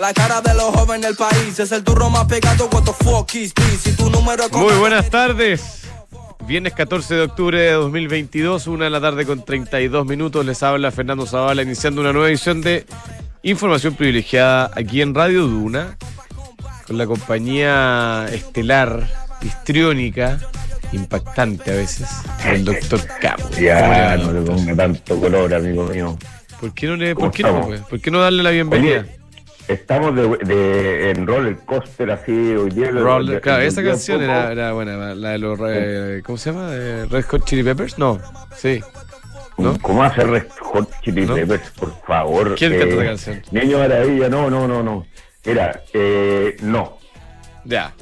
La cara de los jóvenes del país. Es el turro más pegado, what the fuck is this? Si tu número Muy buenas tardes. Viernes 14 de octubre de 2022, una de la tarde con 32 minutos. Les habla Fernando Zavala, iniciando una nueva edición de Información Privilegiada aquí en Radio Duna, con la compañía estelar, histriónica, impactante a veces, el doctor Cabo. Ya, ¿Cómo le va, no le ponga tanto color, amigo mío. ¿Por qué no, le, ¿Cómo por qué no, pues? ¿Por qué no darle la bienvenida? Oye, estamos de, de- en roller coaster así hoy día. Roller- de- claro, de- esa de- canción era, era buena, la de los. eh, ¿Cómo se llama? Eh, ¿Red Hot Chili Peppers? No, sí. ¿no? ¿Cómo hace Red Hot Chili ¿No? Peppers, por favor? ¿Quién canta esa canción? Niño Maravilla, no, no, no, no. Era, eh, no, Ya.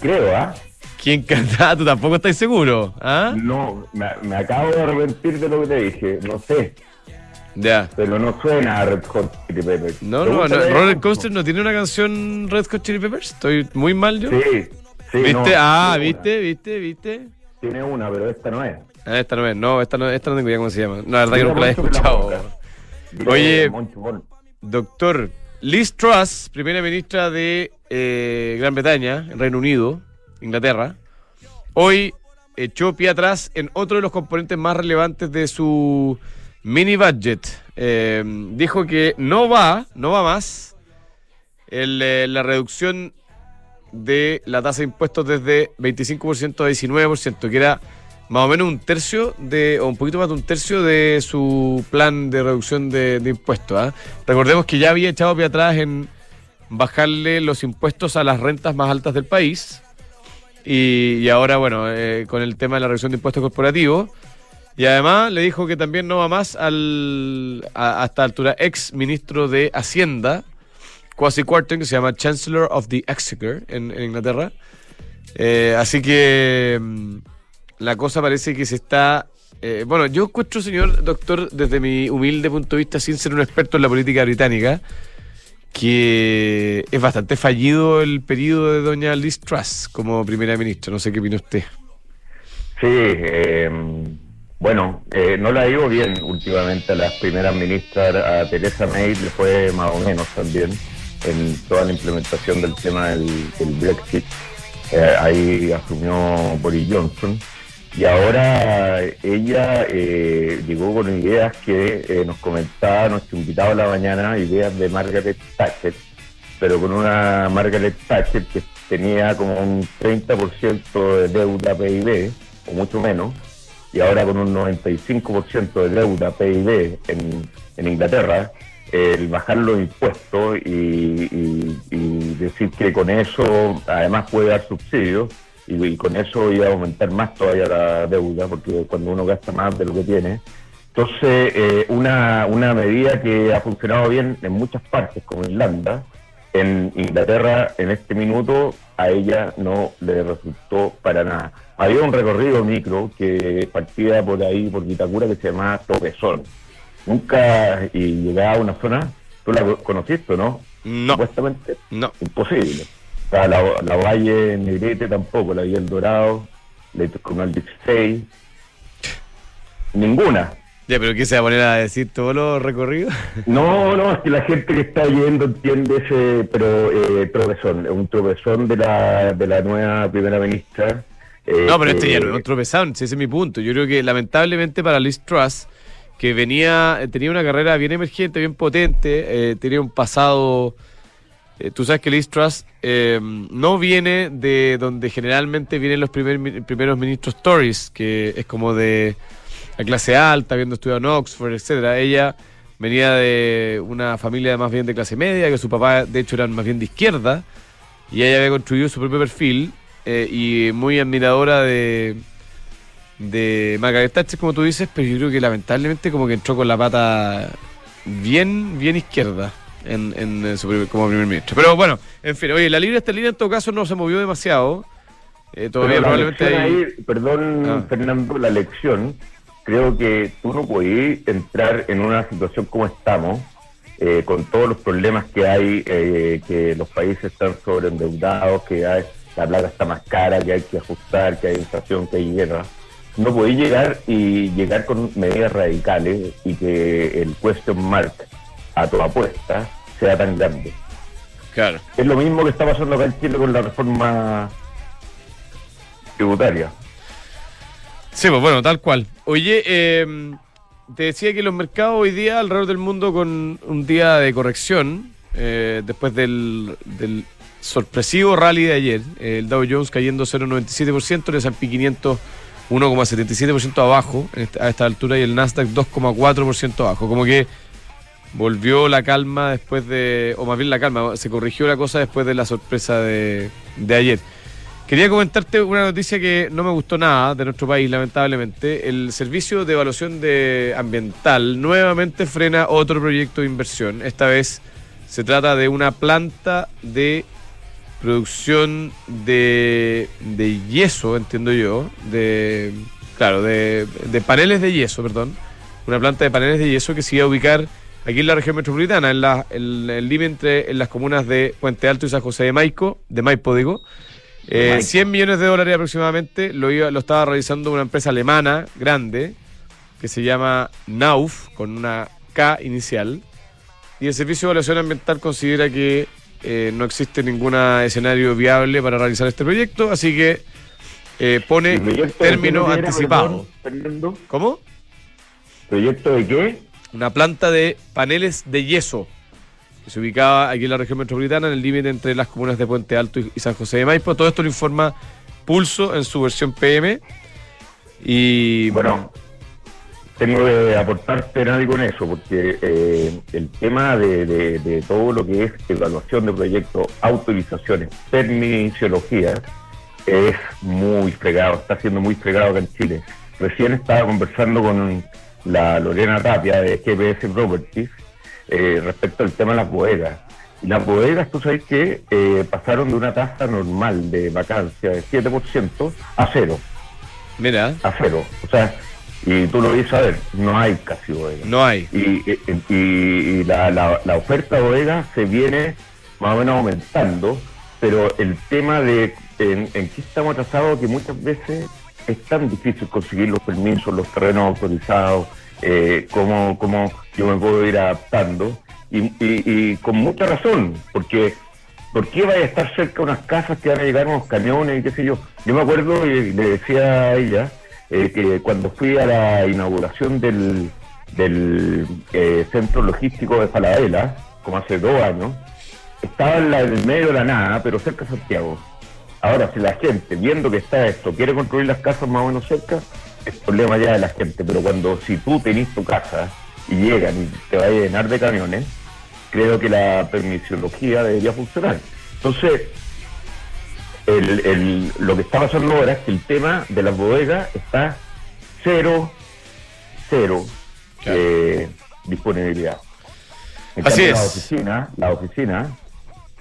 creo, ¿ah? ¿Quién canta? ¿Tú tampoco estás seguro? ¿Ah? No, me, me acabo de arrepentir de lo que te dije, no sé, Ya. pero no suena a Red Hot Chili Peppers. No, no, no. Roller. Coaster no tiene una canción Red Hot Chili Peppers. Estoy muy mal yo. Sí, sí. ¿Viste? no, ah, ¿viste? ¿Viste? ¿Viste? Tiene una, pero esta no es. Ah, esta no es. No, esta no, esta no tengo idea cómo se llama. No, la verdad que nunca la he la escuchado. Oye. Doctor Liz Truss, primera ministra de eh, Gran Bretaña, Reino Unido, Inglaterra, hoy echó pie atrás en otro de los componentes más relevantes de su mini budget. Eh, dijo que no va, no va más el, eh, la reducción de la tasa de impuestos desde 25% a 19%, que era más o menos un tercio de, o un poquito más de un tercio de su plan de reducción de, impuestos. ¿ah? Recordemos que ya había echado pie atrás en bajarle los impuestos a las rentas más altas del país. Y, y ahora, bueno, eh, con el tema de la reducción de impuestos corporativos. Y además le dijo que también no va más al, a, esta altura, ex ministro de Hacienda, Kwasi Kwarteng, que se llama Chancellor of the Exchequer en, en Inglaterra. Eh, así que mm, la cosa parece que se está... eh, bueno, yo encuentro, señor doctor, desde mi humilde punto de vista, sin ser un experto en la política británica, que es bastante fallido el periodo de doña Liz Truss como primera ministra. No sé qué opina usted. Sí, eh, bueno, eh, no la digo bien últimamente a las primeras ministras, a Teresa May le fue más o menos también en toda la implementación del tema del, Brexit. Eh, ahí asumió Boris Johnson y ahora ella eh, llegó con ideas que eh, nos comentaba nuestro invitado a la mañana, ideas de Margaret Thatcher, pero con una Margaret Thatcher que tenía como un 30% de deuda PIB, o mucho menos, y ahora con un 95% de deuda PIB en, en Inglaterra, el bajar los impuestos y, decir que con eso además puede dar subsidios y, y con eso iba a aumentar más todavía la deuda, porque cuando uno gasta más de lo que tiene. Entonces, eh, una, una medida que ha funcionado bien en muchas partes, como Irlanda, en Inglaterra en este minuto a ella no le resultó para nada. Había un recorrido micro que partía por ahí, por Vitacura, que se llamaba Topezón. Nunca, y llegaba a una zona, tú la co- conociste, ¿no? No, Supuestamente, no. imposible. O sea, la, la Valle Negrete tampoco, la Villa El Dorado, la Intercomunal 16, ninguna. Ya, pero ¿qué se va a poner a decir todos los recorridos? No, no, es que la gente que está yendo entiende ese pero, eh, tropezón, un tropezón de la, de la nueva primera ministra. eh, No, pero este ya no es otro pesado, ese es mi punto. Yo creo que lamentablemente para Liz Truss, que venía, eh, tenía una carrera bien emergente, bien potente, eh, tenía un pasado. tú sabes que Liz Truss no viene de donde generalmente vienen los primer- primeros ministros Tories, que es como de la clase alta, habiendo estudiado en Oxford, etcétera. Ella venía de una familia más bien de clase media, que su papá de hecho era más bien de izquierda, y ella había construido su propio perfil eh, y muy admiradora de de Margaret Thatcher, como tú dices, pero yo creo que lamentablemente como que entró con la pata bien, bien izquierda en, en, su primer- como primer ministro. Pero bueno, en fin, oye, la libra esterlina en todo caso no se movió demasiado. Eh, todavía probablemente hay... ahí, perdón, Ah. Fernando, la lección, creo que tú no podías entrar en una situación como estamos, eh, con todos los problemas que hay, eh, que los países están sobreendeudados, que hay, la plata está más cara, que hay que ajustar, que hay inflación, que hay guerra. No podéis llegar y llegar con medidas radicales y que el question mark a tu apuesta sea tan grande. Claro. Es lo mismo que está pasando acá en Chile con la reforma tributaria. Sí, pues bueno, tal cual. Oye, eh, te decía que los mercados hoy día alrededor del mundo con un día de corrección, eh, después del, del sorpresivo rally de ayer, el Dow Jones cayendo 0,97%, el S&P 500 1,77% abajo a esta altura y el Nasdaq 2,4% abajo. Como que volvió la calma después de, o más bien la calma, se corrigió la cosa después de la sorpresa de, de ayer. Quería comentarte una noticia que no me gustó nada de nuestro país, lamentablemente. El Servicio de Evaluación de Ambiental nuevamente frena otro proyecto de inversión. Esta vez se trata de una planta de producción de, de yeso, entiendo yo, de claro, de, paneles de yeso, perdón. Una planta de paneles de yeso que se iba a ubicar aquí en la región metropolitana, en, la, en el límite entre en las comunas de Puente Alto y San José de Maico, de Maipo digo. Eh, 100 millones de dólares aproximadamente lo, iba, lo estaba realizando una empresa alemana grande que se llama Nauf, con una K inicial. Y el Servicio de Evaluación Ambiental considera que eh, no existe ningún escenario viable para realizar este proyecto, así que eh, pone término anticipado. ¿Cómo? ¿Proyecto de qué? Una planta de paneles de yeso se ubicaba aquí en la región metropolitana, en el límite entre las comunas de Puente Alto y San José de Maipo. Todo esto lo informa Pulso en su versión PM. Y bueno, tengo que aportarte algo con eso, porque eh, el tema de, todo lo que es evaluación de proyectos, autorizaciones, permisiología, es muy fregado, está siendo muy fregado acá en Chile. Recién estaba conversando con la Lorena Tapia de GPS Properties eh, respecto al tema de las bodegas. Y las bodegas, tú sabes que eh, pasaron de una tasa normal de vacancia de 7% a cero. Mira. A cero. O sea, y tú lo dices a ver, no hay casi bodegas. No hay. Y, y, la, la, oferta de bodegas se viene más o menos aumentando, pero el tema de en, en qué estamos atrasados que muchas veces es tan difícil conseguir los permisos, los terrenos autorizados, eh, cómo, cómo, yo me puedo ir adaptando. Y, con mucha razón, porque ¿por qué vaya a estar cerca unas casas que van a llegar unos camiones y qué sé yo? Yo me acuerdo y le decía a ella eh, que cuando fui a la inauguración del, del eh, centro logístico de Falabella, como hace dos años, estaba en, la, en medio de la nada, pero cerca de Santiago. Ahora, si la gente, viendo que está esto, quiere construir las casas más o menos cerca, es problema ya de la gente, pero cuando si tú tenés tu casa y llegan y te va a llenar de camiones, creo que la permisiología debería funcionar. Entonces, el, lo que está pasando ahora es que el tema de las bodegas está cero, cero eh, disponibilidad. Así es. La oficina, la oficina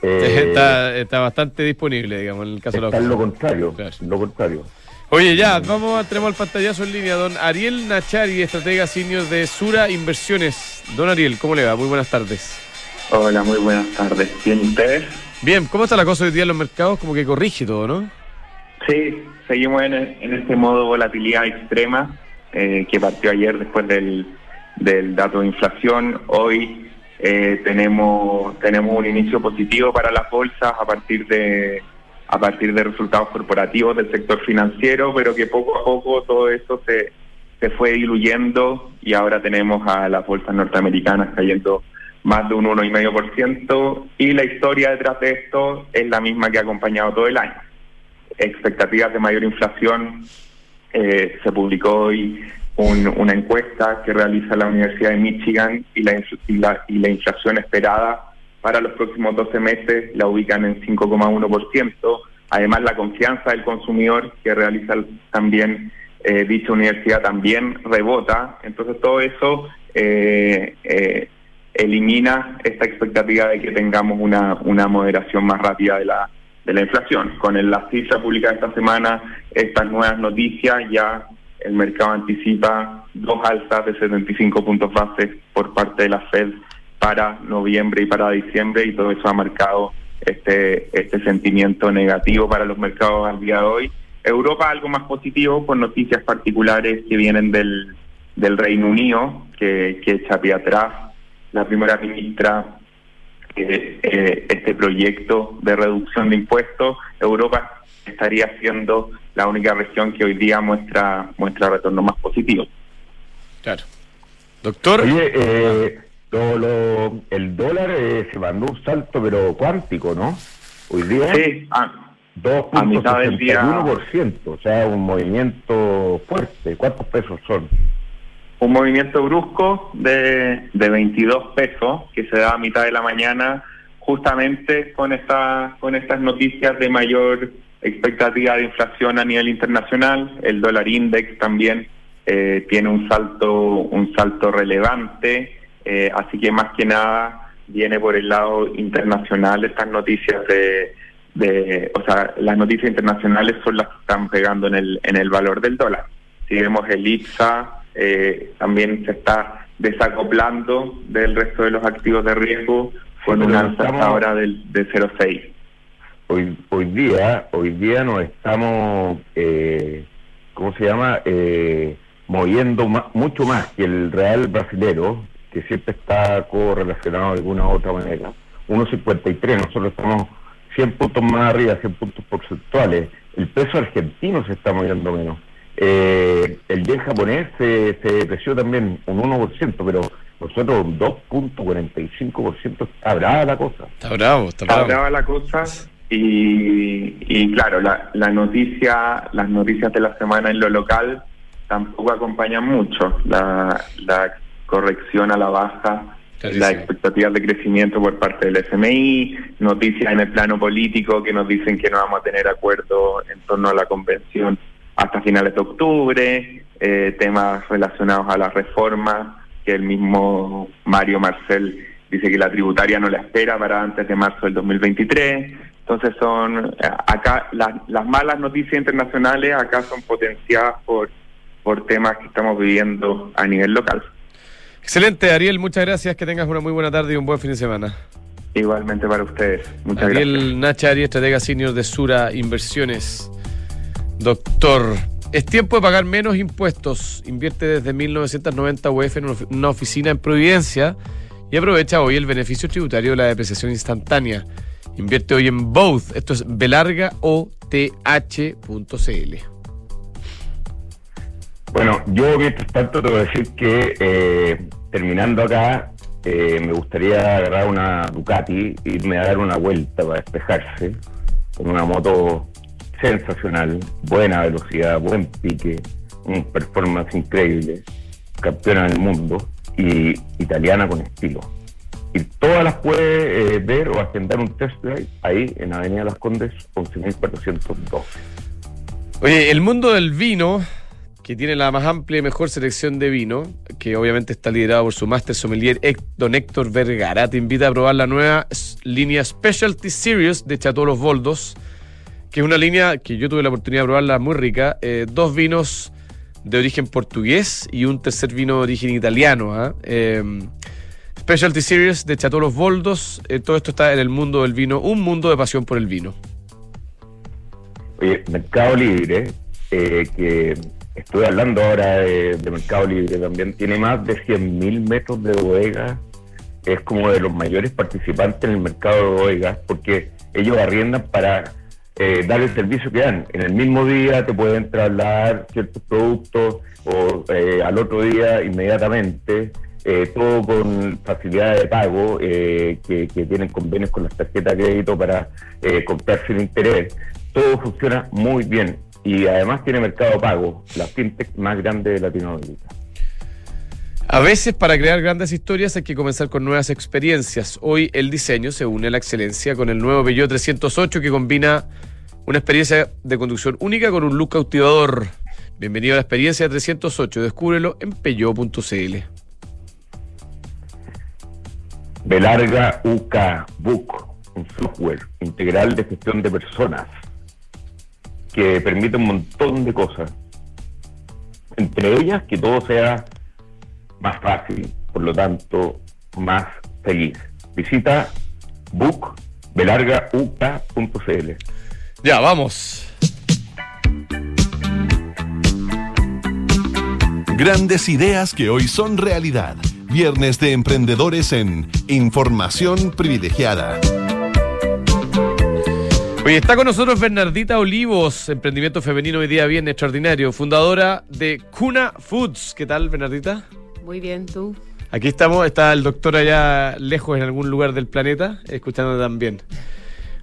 está, está, bastante disponible, digamos, en el caso de la lo contrario, lo contrario. Oye, ya, vamos, tenemos el pantallazo en línea. Don Ariel Nachari, estratega senior de Sura Inversiones. Don Ariel, ¿cómo le va? Muy buenas tardes. Hola, muy buenas tardes. ¿Bien ustedes? Bien, ¿cómo está la cosa hoy día en los mercados? Como que corrige todo, ¿no? Sí, seguimos en, este modo volatilidad extrema eh, que partió ayer después del, del dato de inflación. Hoy eh, tenemos tenemos un inicio positivo para las bolsas a partir de a partir de resultados corporativos del sector financiero, pero que poco a poco todo eso se, se fue diluyendo y ahora tenemos a las bolsas norteamericanas cayendo más de un 1,5% y la historia detrás de esto es la misma que ha acompañado todo el año. Expectativas de mayor inflación, eh, se publicó hoy una encuesta que realiza la Universidad de Michigan y la, y la, y la inflación esperada para los próximos 12 meses la ubican en 5,1%. Además, la confianza del consumidor que realiza también eh, dicha universidad también rebota. Entonces, todo eso eh, eh, elimina esta expectativa de que tengamos una, una moderación más rápida de la, de la inflación. Con el, la cifra pública de esta semana, estas nuevas noticias, ya el mercado anticipa dos alzas de 75 puntos base por parte de la Fed para noviembre y para diciembre y todo eso ha marcado este, este sentimiento negativo para los mercados al día de hoy. Europa algo más positivo por noticias particulares que vienen del, del Reino Unido, que, que echa pie atrás. La primera ministra eh, este proyecto de reducción de impuestos, Europa estaría siendo la única región que hoy día muestra muestra retorno más positivo. Claro. Doctor. Oye, eh, el dólar eh, se mandó un salto, pero cuántico, ¿no? Hoy día. Sí, a, a mitad del día. o sea, un movimiento fuerte. ¿Cuántos pesos son? Un movimiento brusco de, de 22 pesos que se da a mitad de la mañana, justamente con, esta, con estas noticias de mayor expectativa de inflación a nivel internacional. El dólar index también eh, tiene un salto, un salto relevante, eh, así que más que nada viene por el lado internacional estas noticias de, de, o sea, las noticias internacionales son las que están pegando en el, en el valor del dólar. Si vemos el IPSA, eh, también se está desacoplando del resto de los activos de riesgo con una alza ahora del, de 0,6. Hoy, hoy día, hoy día nos estamos, eh, ¿cómo se llama? Eh, moviendo mucho más que el real brasilero, que siempre está correlacionado de alguna u otra manera. 1.53, nosotros estamos 100 puntos más arriba, 100 puntos porcentuales. El peso argentino se está moviendo menos. Eh, el yen japonés se, se depreció también un 1%, pero nosotros un 2.45%. Está brava la cosa. Está bravo, está bravo. Está brava la cosa. Y, y claro, la, la noticia, las noticias de la semana en lo local tampoco acompaña mucho la, la corrección a la baja, la expectativa de crecimiento por parte del FMI, noticias en el plano político que nos dicen que no vamos a tener acuerdo en torno a la convención hasta finales de octubre, eh, temas relacionados a la reforma, que el mismo Mario Marcel dice que la tributaria no la espera para antes de marzo del 2023. Entonces son eh, acá las, las malas noticias internacionales acá son potenciadas por por temas que estamos viviendo a nivel local. Excelente, Ariel, muchas gracias, que tengas una muy buena tarde y un buen fin de semana. Igualmente para ustedes. Muchas Ariel gracias. Nacha, Ariel, estratega senior de Sura Inversiones. Doctor, es tiempo de pagar menos impuestos. Invierte desde 1990 UF en una oficina en Providencia y aprovecha hoy el beneficio tributario de la depreciación instantánea. Invierte hoy en Both. Esto es belargaoth.cl. Bueno, yo mientras tanto te voy a decir que eh, terminando acá, eh, me gustaría agarrar una Ducati, irme a dar una vuelta para despejarse, con una moto sensacional, buena velocidad, buen pique, un performance increíble, campeona del mundo y italiana con estilo. Y todas las puede eh, ver o agendar un test drive ahí en Avenida Las Condes 11.412. Oye, el mundo del vino que tiene la más amplia y mejor selección de vino, que obviamente está liderado por su máster sommelier don Héctor Vergara. Te invita a probar la nueva línea Specialty Series de Chateau Los Boldos, que es una línea que yo tuve la oportunidad de probarla muy rica. Eh, dos vinos de origen portugués y un tercer vino de origen italiano. ¿ah? Em, Specialty Series de Chateau Los Boldos. Eh, todo esto está en el mundo del vino, un mundo de pasión por el vino. Oye, Mercado Libre, eh, que Estoy hablando ahora de, Mercado Libre también. Tiene más de 100.000 metros de bodega. Es como de los mayores participantes en el mercado de bodegas porque ellos arriendan para eh, dar el servicio que dan. En el mismo día te pueden trasladar ciertos productos o eh, al otro día inmediatamente. Eh, todo con facilidades de pago que, que, tienen convenios con las tarjetas de crédito para comprar sin interés. Todo funciona muy bien y además tiene mercado pago, la fintech más grande de Latinoamérica. A veces para crear grandes historias hay que comenzar con nuevas experiencias. Hoy el diseño se une a la excelencia con el nuevo Peugeot 308 que combina una experiencia de conducción única con un look cautivador. Bienvenido a la experiencia 308, descúbrelo en peugeot.cl. Belarga UK Book, un software integral de gestión de personas que permite un montón de cosas. Entre ellas que todo sea más fácil, por lo tanto, más feliz. Visita bookbelargauk.cl. Ya, vamos. Grandes ideas que hoy son realidad Viernes de Emprendedores en Información Privilegiada. Oye, está con nosotros Bernardita Olivos, emprendimiento femenino hoy día bien extraordinario, fundadora de Cuna Foods. ¿Qué tal, Bernardita? Muy bien, ¿tú? Aquí estamos, está el doctor allá lejos en algún lugar del planeta, escuchando también.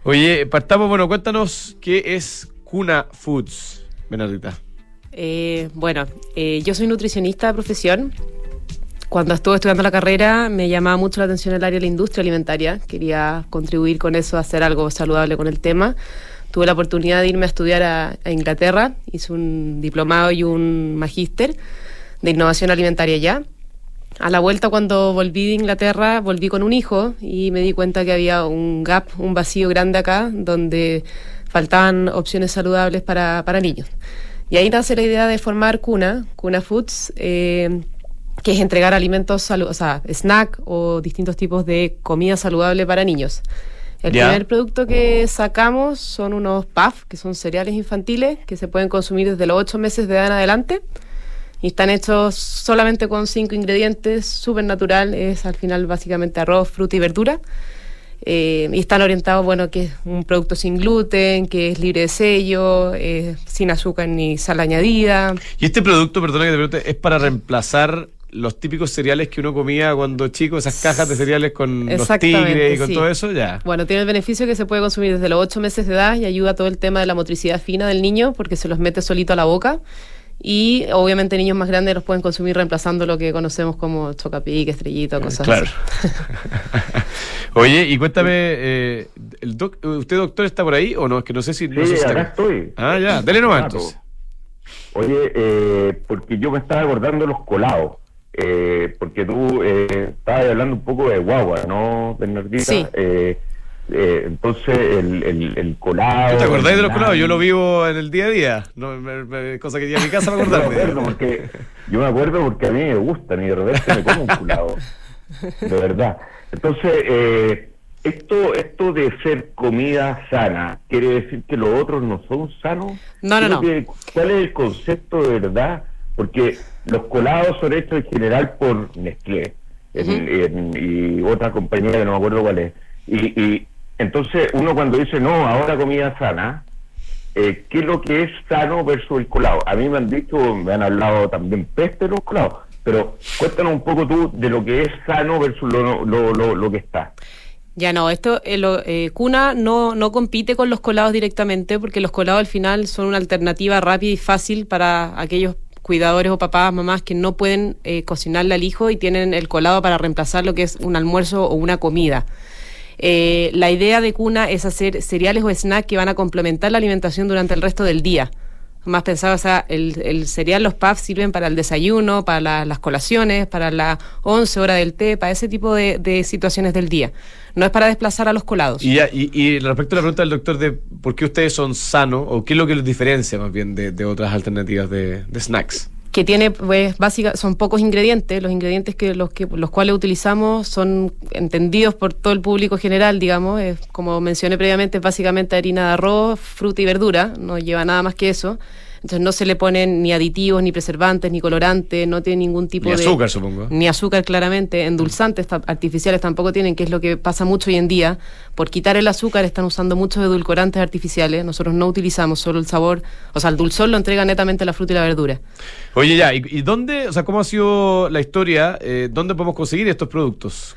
Oye, partamos, bueno, cuéntanos qué es Cuna Foods, Bernardita. Eh, bueno, eh, yo soy nutricionista de profesión. Cuando estuve estudiando la carrera me llamaba mucho la atención el área de la industria alimentaria. Quería contribuir con eso, hacer algo saludable con el tema. Tuve la oportunidad de irme a estudiar a, a Inglaterra. Hice un diplomado y un magíster de innovación alimentaria ya. A la vuelta cuando volví de Inglaterra, volví con un hijo y me di cuenta que había un gap, un vacío grande acá, donde faltaban opciones saludables para, para niños. Y ahí nace la idea de formar Cuna, Cuna Foods, eh, que es entregar alimentos, o sea, snack o distintos tipos de comida saludable para niños. El primer producto que sacamos son unos puff, que son cereales infantiles, que se pueden consumir desde los 8 meses de edad en adelante. Y están hechos solamente con cinco ingredientes, súper natural, es al final básicamente arroz, fruta y verdura. Eh, y están orientados, bueno, que es un producto sin gluten, que es libre de sello, eh, sin azúcar ni sal añadida. Y este producto, perdona que te pregunte, es para reemplazar los típicos cereales que uno comía cuando chico, esas cajas de cereales con los tigres y con sí. todo eso, ya. Bueno, tiene el beneficio que se puede consumir desde los 8 meses de edad y ayuda a todo el tema de la motricidad fina del niño porque se los mete solito a la boca. Y obviamente niños más grandes los pueden consumir reemplazando lo que conocemos como chocapic, estrellito, cosas Claro. así. Oye, y cuéntame, eh, el doc- ¿usted doctor está por ahí o no? Es que no sé si... no sé está- acá estoy. Ah, ya, dale nomás entonces. Oye, eh, porque yo me estaba acordando de los colados, eh, porque tú eh, estabas hablando un poco de guagua, ¿no, Bernardita? Sí. Eh, eh, entonces, el, el, el colado... ¿Te acordáis de los colados? Yo lo vivo en el día a día. No, me- me- cosa que llegué a mi casa para Yo me acuerdo acordarme. porque, yo me acuerdo porque a mí me gustan y de repente me como un colado. De verdad. Entonces, eh, esto, esto de ser comida sana, ¿quiere decir que los otros no son sanos? No, no, no. que- ¿Cuál es el concepto de verdad? Porque los colados son hechos en general por Nestlé en- en- y otra compañía que no me acuerdo cuál es. Y, y entonces uno cuando dice, no, ahora comida sana, eh, ¿qué es lo que es sano versus el colado? A mí me han dicho, me han hablado también peste de los colados, pero cuéntanos un poco tú de lo que es sano versus lo, lo, lo, lo que está. Ya no, esto, eh, lo- eh, Cuna no, no compite con los colados directamente porque los colados al final son una alternativa rápida y fácil para aquellos cuidadores o papás, mamás que no pueden eh, cocinarle al hijo y tienen el colado para reemplazar lo que es un almuerzo o una comida. Eh, la idea de Cuna es hacer cereales o snacks que van a complementar la alimentación durante el resto del día. Más pensado, o sea, el, el cereal, los puffs sirven para el desayuno, para la- las colaciones, para la 11 hora del té, para ese tipo de, de situaciones del día. No es para desplazar a los colados. Y, y respecto a la pregunta del doctor de por qué ustedes son sanos o qué es lo que los diferencia más bien de, de otras alternativas de, de snacks. Que tiene pues básica son pocos ingredientes. Los ingredientes que los que los cuales utilizamos son entendidos por todo el público general digamos. Es, como mencioné previamente es básicamente harina de arroz fruta y verdura. No lleva nada más que eso entonces no se le ponen ni aditivos ni preservantes ni colorantes no tiene ningún tipo Ni de azúcar, supongo. ni azúcar claramente endulzantes artificiales tampoco tienen que es lo que pasa mucho hoy en día por quitar el azúcar están usando muchos edulcorantes artificiales nosotros no utilizamos solo el sabor o sea el dulzor lo entrega netamente la fruta y la verdura Oye, ya, ¿y, y dónde, o sea, cómo ha sido la historia? Eh, ¿Dónde podemos conseguir estos productos?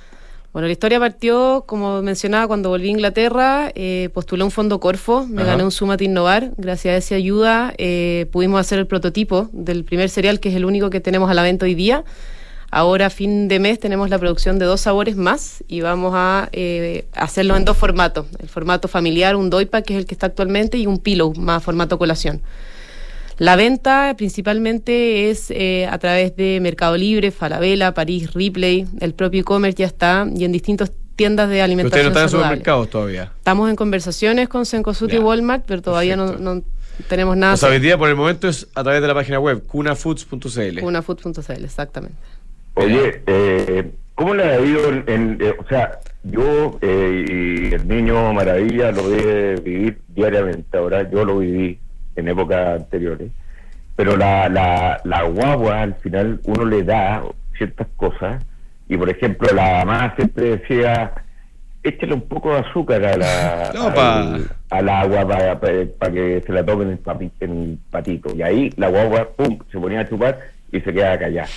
Bueno, la historia partió, como mencionaba, cuando volví a Inglaterra, eh, postulé un fondo Corfo, me Ajá. gané un Sumate Innovar. Gracias a esa ayuda eh, pudimos hacer el prototipo del primer cereal, que es el único que tenemos a la venta hoy día. Ahora, a fin de mes, tenemos la producción de dos sabores más y vamos a eh, hacerlo en dos formatos. El formato familiar, un doipa, que es el que está actualmente, y un pillow, más formato colación. La venta principalmente es eh, a través de Mercado Libre, Falabella, París, Ripley, el propio e-commerce ya está y en distintas tiendas de Ustedes no alimentación están en supermercados todavía. Estamos en conversaciones con Cencosud y. Walmart, pero todavía no, no tenemos nada. O sea, hoy día por el momento es a través de la página web cunafoods.cl. Unafood.cl, exactamente. Oye, eh, ¿cómo le ha ido en, en- eh, o sea, yo eh, y el niño maravilla lo ve vivir diariamente, ahora yo lo viví en épocas anteriores, pero la, la, la guagua al final uno le da ciertas cosas Y por ejemplo, la mamá siempre decía, échale un poco de azúcar a la, al, al agua para, que se la tomen en el, papi- en el patito. Y ahí la guagua, pum, se ponía a chupar y se quedaba callada.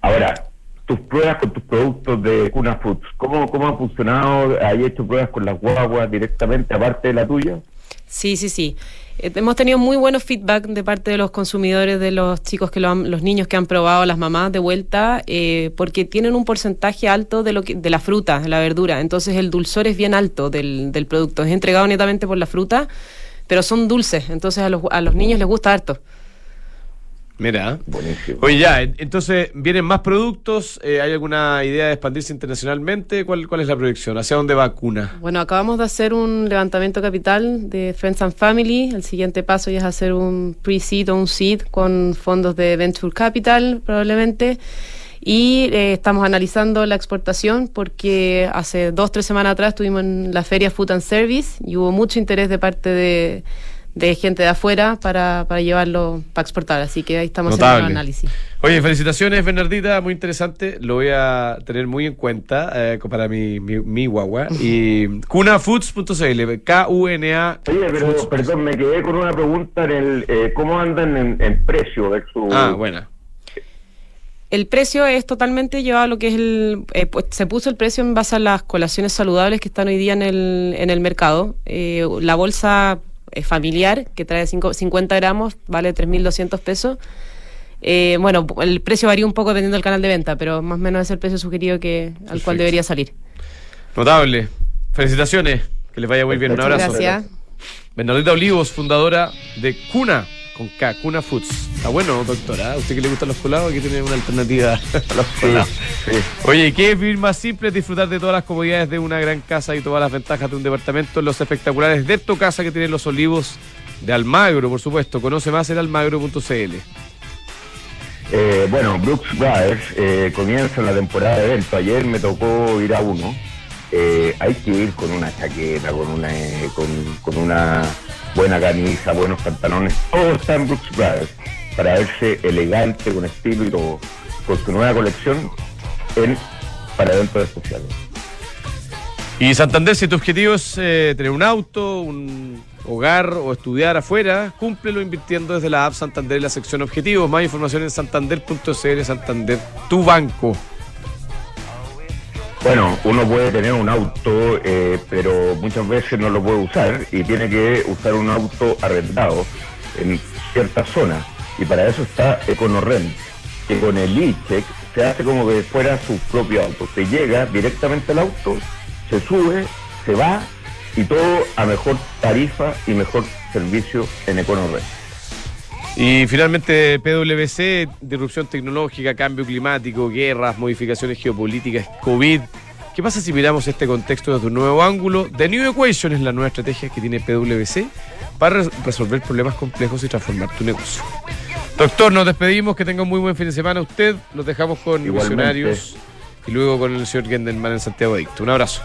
Ahora, tus pruebas con tus productos de Cuna Foods, ¿cómo, cómo han funcionado? ¿Hay hecho pruebas con las guaguas directamente, aparte de la tuya? Sí, sí, sí. Eh, hemos tenido muy buenos feedback de parte de los consumidores, de los chicos que lo han, los niños que han probado, las mamás de vuelta, eh, porque tienen un porcentaje alto de lo que, de la fruta, de la verdura. Entonces el dulzor es bien alto del, del producto. Es entregado netamente por la fruta, pero son dulces. Entonces a los, a los niños les gusta harto. Mira. Buenísimo. Oye, ya, en- entonces, ¿vienen más productos? Eh, ¿Hay alguna idea de expandirse internacionalmente? ¿Cuál, ¿Cuál es la proyección? ¿Hacia dónde va Cuna? Bueno, acabamos de hacer un levantamiento capital de Friends and Family. El siguiente paso ya es hacer un pre-seed o un seed con fondos de Venture Capital, probablemente. Y eh, estamos analizando la exportación porque hace dos, tres semanas atrás estuvimos en la feria Food and Service y hubo mucho interés de parte de, de gente de afuera para, para llevarlo, para exportar. Así que ahí estamos haciendo Notable. el análisis. Oye, felicitaciones, Bernardita, muy interesante. Lo voy a tener muy en cuenta eh, para mi, mi, mi guagua. Y cunafoods.cl, K-U-N-A. Oye, pero perdón, me quedé con una pregunta en el eh, cómo andan en, en precio versus Ah, buena. El precio es totalmente llevado a lo que es el... eh, pues, se puso el precio en base a las colaciones saludables que están hoy día en el, en el mercado. Eh, la bolsa familiar, que trae cinco- 50 gramos, vale 3.200 pesos. Eh, bueno, el precio varía un poco dependiendo del canal de venta, pero más o menos es el precio sugerido que al Perfecto. cual debería salir. Notable. Felicitaciones. Que les vaya muy bien. Un abrazo. Gracias. Bernardita Olivos, fundadora de Cuna, con K, Cuna Foods. Está bueno, doctora. ¿A usted que le gustan los colados? Aquí tiene una alternativa a los Sí, colados. sí. Oye, ¿qué es vivir más simple? Disfrutar de todas las comodidades de una gran casa y todas las ventajas de un departamento en los espectaculares de tu casa que tienen los olivos de Almagro, por supuesto. Conoce más en almagro.cl. Eh, bueno, Brooks Brothers eh, comienza la temporada de evento. Ayer me tocó ir a uno. Eh, hay que ir con una chaqueta, con una, eh, con, con una buena camisa, buenos pantalones. Todo está en Brooks Brothers para verse elegante, con estilo y todo. Con su nueva colección en, para eventos especiales. Y Santander, si tu objetivo es eh, tener un auto, un hogar o estudiar afuera, cúmplelo invirtiendo desde la app Santander en la sección objetivos. Más información en santander.cl, Santander, tu banco. Bueno, uno puede tener un auto, eh, pero muchas veces no lo puede usar y tiene que usar un auto arrendado en ciertas zonas. Y para eso está EconoRent, que con el e-check se hace como que fuera su propio auto. Se llega directamente al auto, se sube, se va y todo a mejor tarifa y mejor servicio en EconoRent. Y finalmente PwC, disrupción tecnológica, cambio climático, guerras, modificaciones geopolíticas, COVID. ¿Qué pasa si miramos este contexto desde un nuevo ángulo? The New Equation es la nueva estrategia que tiene PwC para res- resolver problemas complejos y transformar tu negocio. Doctor, nos despedimos, que tenga un muy buen fin de semana usted, los dejamos con Igualmente. Visionarios y luego con el señor Gendelman en Santiago Adicto. Un abrazo.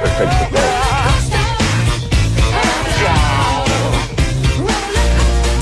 Perfecto.